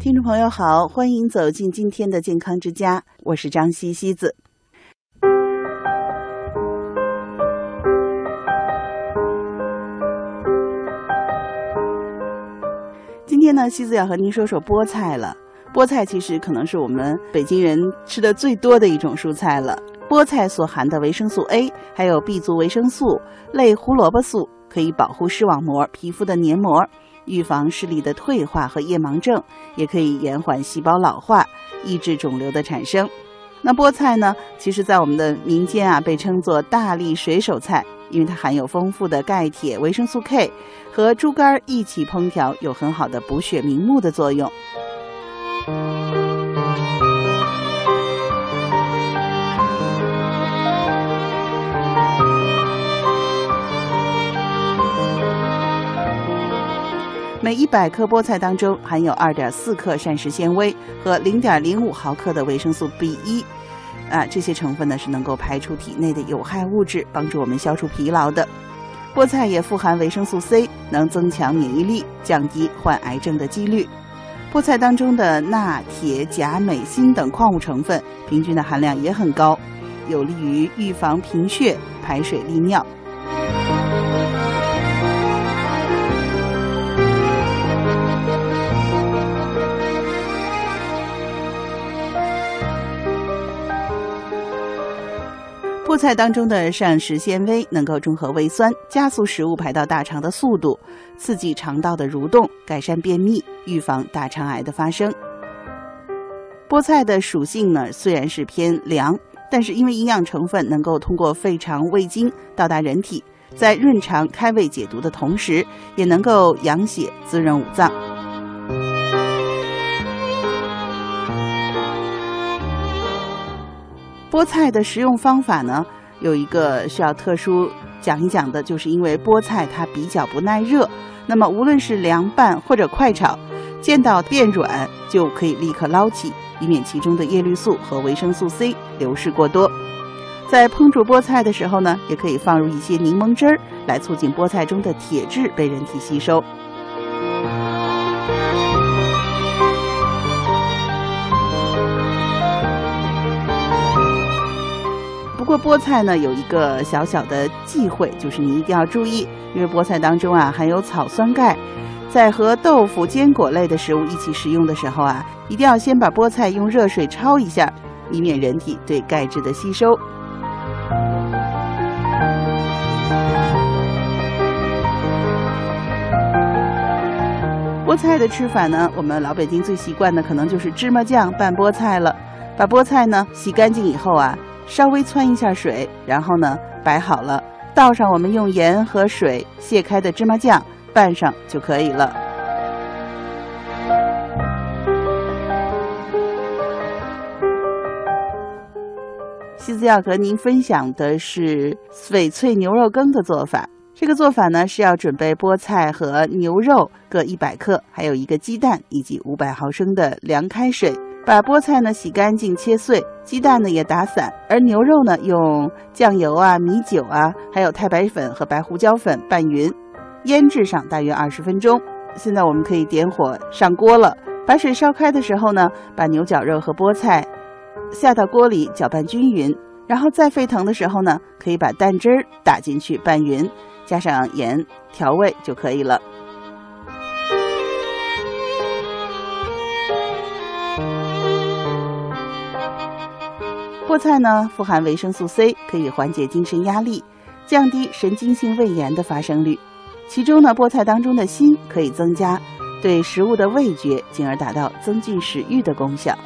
听众朋友好，欢迎走进今天的健康之家，我是张西西子。今天呢，西子要和您说说菠菜了。菠菜其实可能是我们北京人吃的最多的一种蔬菜了。菠菜所含的维生素 A，还有 B 族维生素、类胡萝卜素，可以保护视网膜、皮肤的黏膜。预防视力的退化和夜盲症，也可以延缓细胞老化，抑制肿瘤的产生。那菠菜呢？其实，在我们的民间啊，被称作大力水手菜，因为它含有丰富的钙、铁、维生素 K，和猪肝一起烹调，有很好的补血明目的作用。每一百克菠菜当中含有二点四克膳食纤维和零点零五毫克的维生素 B 一，啊，这些成分呢是能够排出体内的有害物质，帮助我们消除疲劳的。菠菜也富含维生素 C，能增强免疫力，降低患癌症的几率。菠菜当中的钠、铁、钾、镁、锌等矿物成分平均的含量也很高，有利于预防贫血、排水利尿。菠菜当中的膳食纤维能够中和胃酸，加速食物排到大肠的速度，刺激肠道的蠕动，改善便秘，预防大肠癌的发生。菠菜的属性呢，虽然是偏凉，但是因为营养成分能够通过肺肠胃经到达人体，在润肠开胃解毒的同时，也能够养血滋润五脏。菠菜的食用方法呢，有一个需要特殊讲一讲的，就是因为菠菜它比较不耐热，那么无论是凉拌或者快炒，见到变软就可以立刻捞起，以免其中的叶绿素和维生素 C 流失过多。在烹煮菠菜的时候呢，也可以放入一些柠檬汁儿，来促进菠菜中的铁质被人体吸收。过菠菜呢有一个小小的忌讳，就是你一定要注意，因为菠菜当中啊含有草酸钙，在和豆腐、坚果类的食物一起食用的时候啊，一定要先把菠菜用热水焯一下，以免人体对钙质的吸收。菠菜的吃法呢，我们老北京最习惯的可能就是芝麻酱拌菠菜了。把菠菜呢洗干净以后啊。稍微汆一下水，然后呢摆好了，倒上我们用盐和水卸开的芝麻酱，拌上就可以了。西子要和您分享的是翡翠牛肉羹的做法。这个做法呢是要准备菠菜和牛肉各一百克，还有一个鸡蛋以及五百毫升的凉开水。把菠菜呢洗干净切碎，鸡蛋呢也打散，而牛肉呢用酱油啊、米酒啊，还有太白粉和白胡椒粉拌匀，腌制上大约二十分钟。现在我们可以点火上锅了，把水烧开的时候呢，把牛角肉和菠菜下到锅里搅拌均匀，然后再沸腾的时候呢，可以把蛋汁儿打进去拌匀，加上盐调味就可以了。菠菜呢富含维生素 C，可以缓解精神压力，降低神经性胃炎的发生率。其中呢，菠菜当中的锌可以增加对食物的味觉，进而达到增进食欲的功效。